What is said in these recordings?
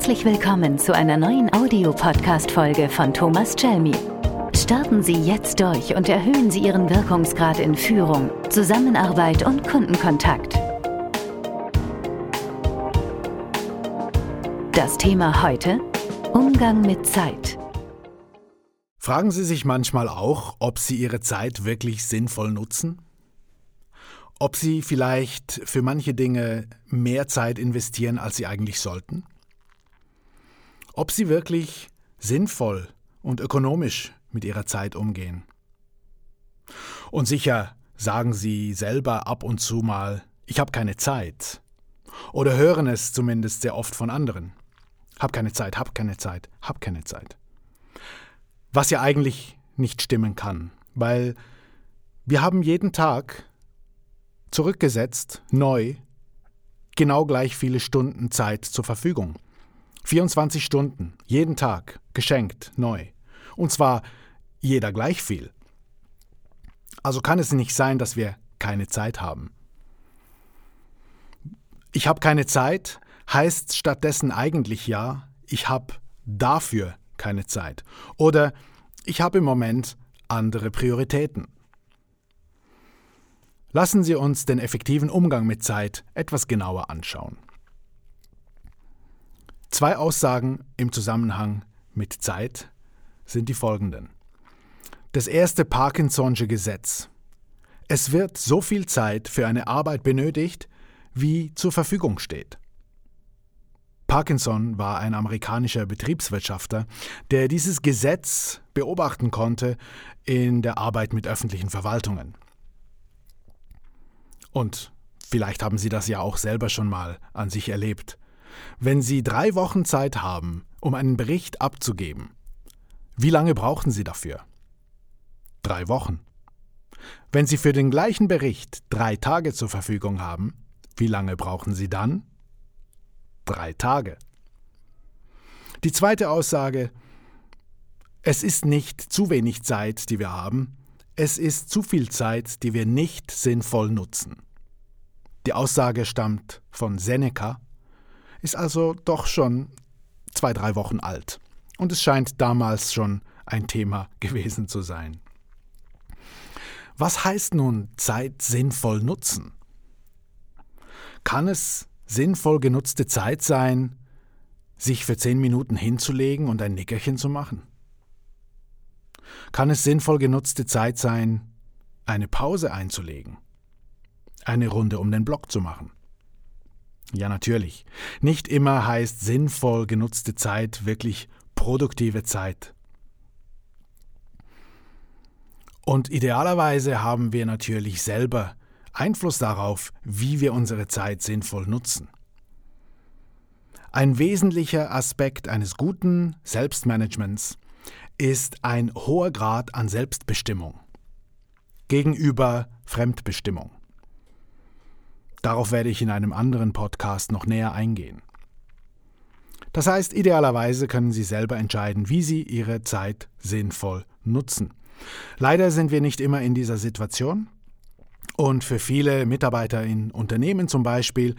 Herzlich willkommen zu einer neuen Audiopodcast-Folge von Thomas Chelmi. Starten Sie jetzt durch und erhöhen Sie Ihren Wirkungsgrad in Führung, Zusammenarbeit und Kundenkontakt. Das Thema heute: Umgang mit Zeit. Fragen Sie sich manchmal auch, ob Sie Ihre Zeit wirklich sinnvoll nutzen? Ob Sie vielleicht für manche Dinge mehr Zeit investieren, als Sie eigentlich sollten? Ob Sie wirklich sinnvoll und ökonomisch mit Ihrer Zeit umgehen? Und sicher sagen Sie selber ab und zu mal, ich habe keine Zeit. Oder hören es zumindest sehr oft von anderen. Hab keine Zeit, hab keine Zeit, hab keine Zeit. Was ja eigentlich nicht stimmen kann, weil wir haben jeden Tag zurückgesetzt, neu, genau gleich viele Stunden Zeit zur Verfügung. 24 Stunden, jeden Tag, geschenkt, neu. Und zwar jeder gleich viel. Also kann es nicht sein, dass wir keine Zeit haben. Ich habe keine Zeit heißt stattdessen eigentlich ja, ich habe dafür keine Zeit. Oder ich habe im Moment andere Prioritäten. Lassen Sie uns den effektiven Umgang mit Zeit etwas genauer anschauen. Zwei Aussagen im Zusammenhang mit Zeit sind die folgenden. Das erste Parkinson'sche Gesetz. Es wird so viel Zeit für eine Arbeit benötigt, wie zur Verfügung steht. Parkinson war ein amerikanischer Betriebswirtschafter, der dieses Gesetz beobachten konnte in der Arbeit mit öffentlichen Verwaltungen. Und vielleicht haben Sie das ja auch selber schon mal an sich erlebt. Wenn Sie drei Wochen Zeit haben, um einen Bericht abzugeben, wie lange brauchen Sie dafür? Drei Wochen. Wenn Sie für den gleichen Bericht drei Tage zur Verfügung haben, wie lange brauchen Sie dann? Drei Tage. Die zweite Aussage, es ist nicht zu wenig Zeit, die wir haben, es ist zu viel Zeit, die wir nicht sinnvoll nutzen. Die Aussage stammt von Seneca, ist also doch schon zwei, drei Wochen alt. Und es scheint damals schon ein Thema gewesen zu sein. Was heißt nun Zeit sinnvoll nutzen? Kann es sinnvoll genutzte Zeit sein, sich für zehn Minuten hinzulegen und ein Nickerchen zu machen? kann es sinnvoll genutzte Zeit sein, eine Pause einzulegen, eine Runde um den Block zu machen. Ja, natürlich. Nicht immer heißt sinnvoll genutzte Zeit wirklich produktive Zeit. Und idealerweise haben wir natürlich selber Einfluss darauf, wie wir unsere Zeit sinnvoll nutzen. Ein wesentlicher Aspekt eines guten Selbstmanagements ist ein hoher Grad an Selbstbestimmung gegenüber Fremdbestimmung. Darauf werde ich in einem anderen Podcast noch näher eingehen. Das heißt, idealerweise können Sie selber entscheiden, wie Sie Ihre Zeit sinnvoll nutzen. Leider sind wir nicht immer in dieser Situation und für viele Mitarbeiter in Unternehmen zum Beispiel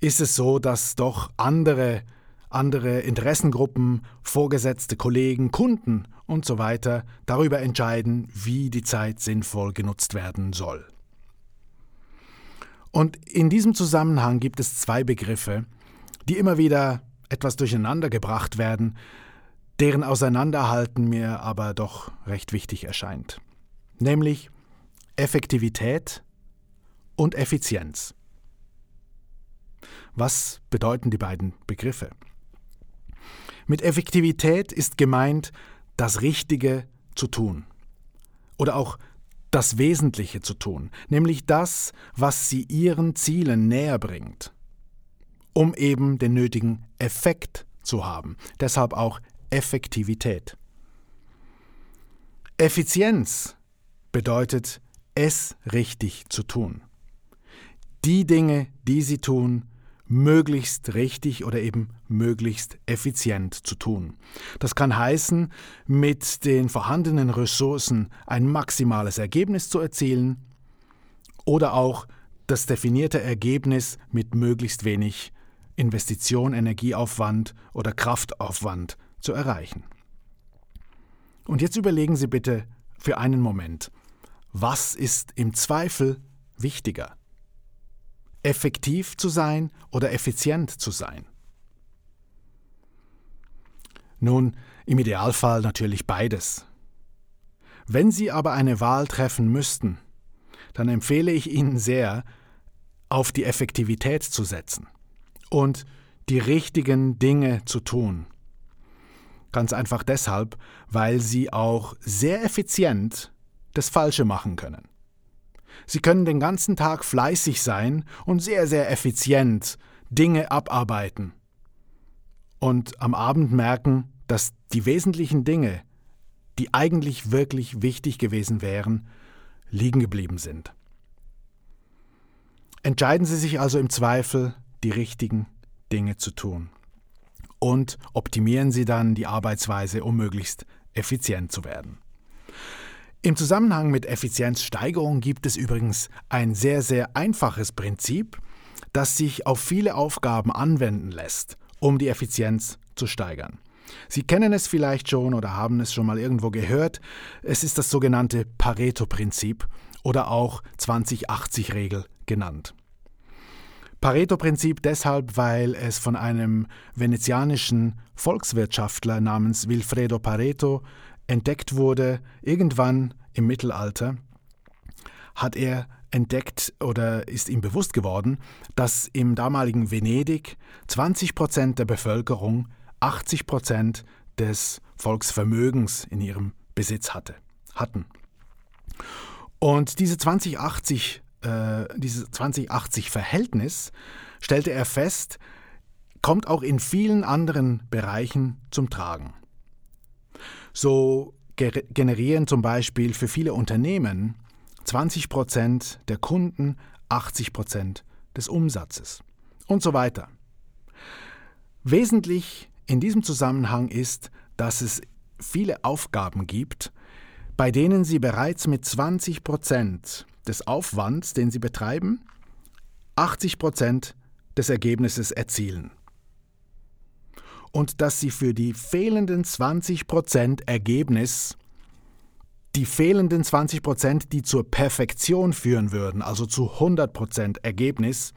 ist es so, dass doch andere andere Interessengruppen, Vorgesetzte, Kollegen, Kunden und so weiter darüber entscheiden, wie die Zeit sinnvoll genutzt werden soll. Und in diesem Zusammenhang gibt es zwei Begriffe, die immer wieder etwas durcheinander gebracht werden, deren Auseinanderhalten mir aber doch recht wichtig erscheint. Nämlich Effektivität und Effizienz. Was bedeuten die beiden Begriffe? Mit Effektivität ist gemeint, das Richtige zu tun. Oder auch das Wesentliche zu tun, nämlich das, was sie ihren Zielen näher bringt, um eben den nötigen Effekt zu haben. Deshalb auch Effektivität. Effizienz bedeutet, es richtig zu tun. Die Dinge, die sie tun, möglichst richtig oder eben möglichst effizient zu tun. Das kann heißen, mit den vorhandenen Ressourcen ein maximales Ergebnis zu erzielen oder auch das definierte Ergebnis mit möglichst wenig Investition, Energieaufwand oder Kraftaufwand zu erreichen. Und jetzt überlegen Sie bitte für einen Moment, was ist im Zweifel wichtiger? Effektiv zu sein oder effizient zu sein? Nun, im Idealfall natürlich beides. Wenn Sie aber eine Wahl treffen müssten, dann empfehle ich Ihnen sehr, auf die Effektivität zu setzen und die richtigen Dinge zu tun. Ganz einfach deshalb, weil Sie auch sehr effizient das Falsche machen können. Sie können den ganzen Tag fleißig sein und sehr, sehr effizient Dinge abarbeiten. Und am Abend merken, dass die wesentlichen Dinge, die eigentlich wirklich wichtig gewesen wären, liegen geblieben sind. Entscheiden Sie sich also im Zweifel, die richtigen Dinge zu tun. Und optimieren Sie dann die Arbeitsweise, um möglichst effizient zu werden. Im Zusammenhang mit Effizienzsteigerung gibt es übrigens ein sehr, sehr einfaches Prinzip, das sich auf viele Aufgaben anwenden lässt, um die Effizienz zu steigern. Sie kennen es vielleicht schon oder haben es schon mal irgendwo gehört. Es ist das sogenannte Pareto-Prinzip oder auch 20-80-Regel genannt. Pareto-Prinzip deshalb, weil es von einem venezianischen Volkswirtschaftler namens Wilfredo Pareto entdeckt wurde, irgendwann im Mittelalter, hat er entdeckt oder ist ihm bewusst geworden, dass im damaligen Venedig 20 Prozent der Bevölkerung 80 Prozent des Volksvermögens in ihrem Besitz hatte, hatten. Und diese 2080, äh, dieses 2080-Verhältnis, stellte er fest, kommt auch in vielen anderen Bereichen zum Tragen. So generieren zum Beispiel für viele Unternehmen 20 Prozent der Kunden 80 Prozent des Umsatzes und so weiter. Wesentlich in diesem Zusammenhang ist, dass es viele Aufgaben gibt, bei denen Sie bereits mit 20 Prozent des Aufwands, den Sie betreiben, 80 Prozent des Ergebnisses erzielen. Und dass Sie für die fehlenden 20 Prozent Ergebnis die fehlenden 20 Prozent, die zur Perfektion führen würden, also zu 100 Prozent Ergebnis,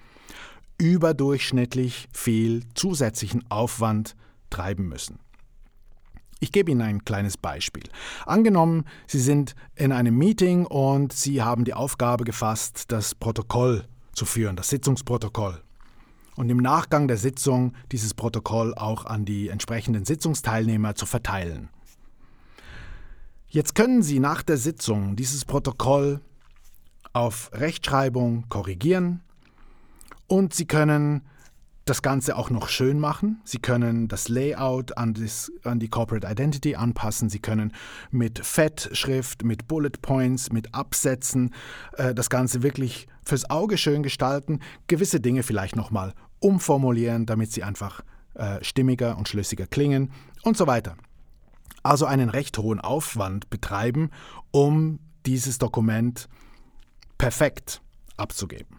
überdurchschnittlich viel zusätzlichen Aufwand treiben müssen. Ich gebe Ihnen ein kleines Beispiel. Angenommen, Sie sind in einem Meeting und Sie haben die Aufgabe gefasst, das Protokoll zu führen, das Sitzungsprotokoll. Und im Nachgang der Sitzung dieses Protokoll auch an die entsprechenden Sitzungsteilnehmer zu verteilen. Jetzt können Sie nach der Sitzung dieses Protokoll auf Rechtschreibung korrigieren und Sie können das Ganze auch noch schön machen. Sie können das Layout an, das, an, die Corporate Identity anpassen. Sie können mit Fettschrift, mit Bullet Points, mit Absätzen äh, das Ganze wirklich fürs Auge schön gestalten. Gewisse Dinge vielleicht nochmal umformulieren, damit sie einfach äh, stimmiger und schlüssiger klingen und so weiter. Also einen recht hohen Aufwand betreiben, um dieses Dokument perfekt abzugeben.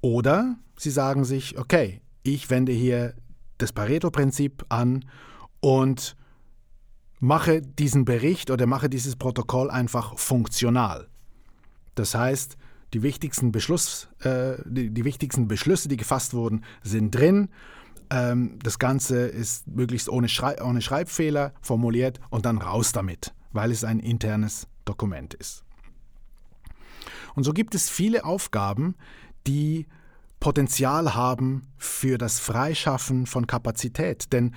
Oder Sie sagen sich, okay, ich wende hier das Pareto-Prinzip an und mache diesen Bericht oder mache dieses Protokoll einfach funktional. Das heißt, die wichtigsten, Beschluss, äh, die, die, wichtigsten Beschlüsse, die gefasst wurden, sind drin. Ähm, das Ganze ist möglichst ohne, Schrei ohne Schreibfehler formuliert und dann raus damit, weil es ein internes Dokument ist. Und so gibt es viele Aufgaben, die Potenzial haben für das Freischaffen von Kapazität. Denn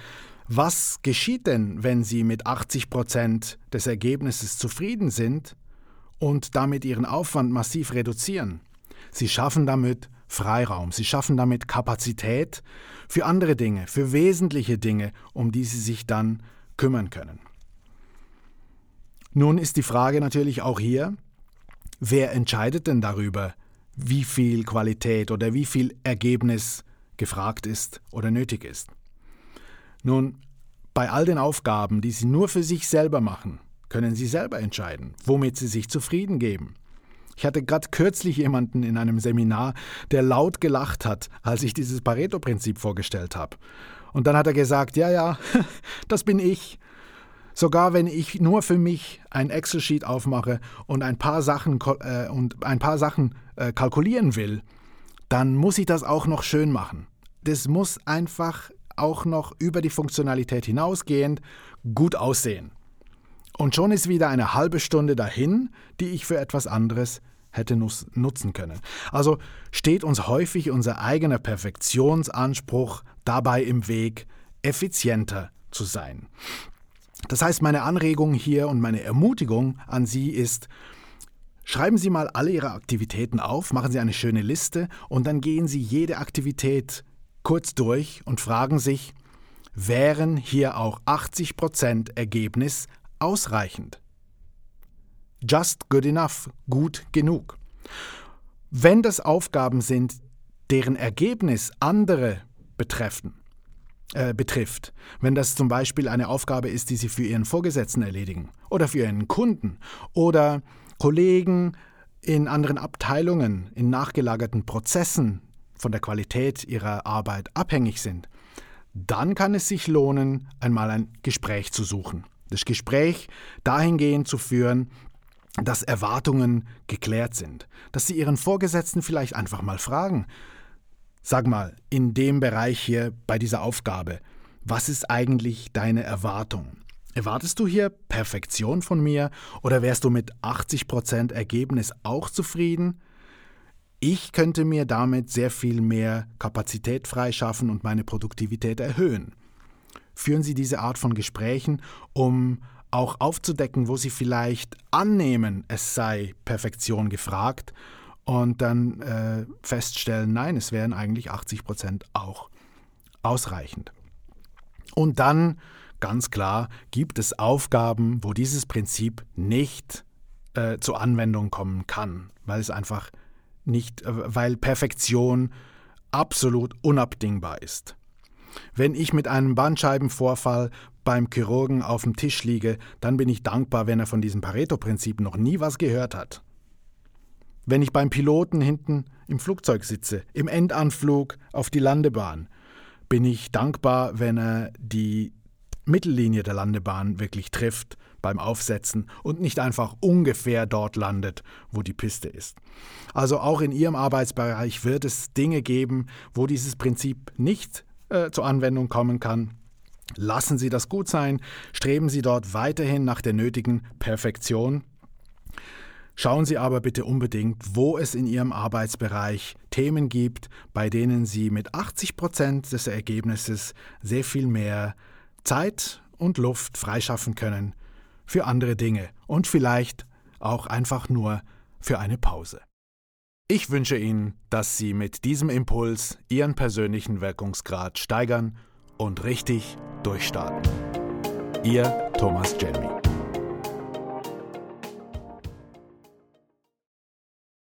was geschieht denn, wenn Sie mit 80 Prozent des Ergebnisses zufrieden sind und damit Ihren Aufwand massiv reduzieren? Sie schaffen damit Freiraum, Sie schaffen damit Kapazität für andere Dinge, für wesentliche Dinge, um die Sie sich dann kümmern können. Nun ist die Frage natürlich auch hier, wer entscheidet denn darüber, wie viel Qualität oder wie viel Ergebnis gefragt ist oder nötig ist. Nun, bei all den Aufgaben, die Sie nur für sich selber machen, können Sie selber entscheiden, womit Sie sich zufrieden geben. Ich hatte gerade kürzlich jemanden in einem Seminar, der laut gelacht hat, als ich dieses Pareto-Prinzip vorgestellt habe. Und dann hat er gesagt, ja, ja, das bin ich. Sogar wenn ich nur für mich ein Excel-Sheet aufmache und ein paar Sachen, äh, und ein paar Sachen äh, kalkulieren will, dann muss ich das auch noch schön machen. Das muss einfach auch noch über die Funktionalität hinausgehend gut aussehen. Und schon ist wieder eine halbe Stunde dahin, die ich für etwas anderes hätte nutzen können. Also steht uns häufig unser eigener Perfektionsanspruch dabei im Weg, effizienter zu sein. Das heißt, meine Anregung hier und meine Ermutigung an Sie ist, schreiben Sie mal alle Ihre Aktivitäten auf, machen Sie eine schöne Liste und dann gehen Sie jede Aktivität kurz durch und fragen sich, wären hier auch 80% Ergebnis ausreichend? Just good enough, gut genug. Wenn das Aufgaben sind, deren Ergebnis andere betreffen, äh, betrifft, wenn das zum Beispiel eine Aufgabe ist, die Sie für Ihren Vorgesetzten erledigen oder für Ihren Kunden oder Kollegen in anderen Abteilungen, in nachgelagerten Prozessen von der Qualität ihrer Arbeit abhängig sind, dann kann es sich lohnen, einmal ein Gespräch zu suchen. Das Gespräch dahingehend zu führen, dass Erwartungen geklärt sind, dass Sie Ihren Vorgesetzten vielleicht einfach mal fragen, sag mal, in dem Bereich hier bei dieser Aufgabe, was ist eigentlich deine Erwartung? Erwartest du hier Perfektion von mir oder wärst du mit 80% Ergebnis auch zufrieden? Ich könnte mir damit sehr viel mehr Kapazität freischaffen und meine Produktivität erhöhen. Führen Sie diese Art von Gesprächen, um auch aufzudecken, wo Sie vielleicht annehmen, es sei Perfektion gefragt und dann äh, feststellen, nein, es wären eigentlich 80 Prozent auch ausreichend. Und dann, ganz klar, gibt es Aufgaben, wo dieses Prinzip nicht äh, zur Anwendung kommen kann, weil es einfach nicht, äh, weil Perfektion absolut unabdingbar ist. Wenn ich mit einem Bandscheibenvorfall beim Chirurgen auf dem Tisch liege, dann bin ich dankbar, wenn er von diesem Pareto-Prinzip noch nie was gehört hat. Wenn ich beim Piloten hinten im Flugzeug sitze, im Endanflug auf die Landebahn, bin ich dankbar, wenn er die Mittellinie der Landebahn wirklich trifft beim Aufsetzen und nicht einfach ungefähr dort landet, wo die Piste ist. Also auch in Ihrem Arbeitsbereich wird es Dinge geben, wo dieses Prinzip nicht äh, zur Anwendung kommen kann. Lassen Sie das gut sein, streben Sie dort weiterhin nach der nötigen Perfektion. Schauen Sie aber bitte unbedingt, wo es in Ihrem Arbeitsbereich Themen gibt, bei denen Sie mit 80 Prozent des Ergebnisses sehr viel mehr Zeit und Luft freischaffen können für andere Dinge und vielleicht auch einfach nur für eine Pause. Ich wünsche Ihnen, dass Sie mit diesem Impuls Ihren persönlichen Wirkungsgrad steigern und richtig durchstarten. Ihr Thomas Jelmy.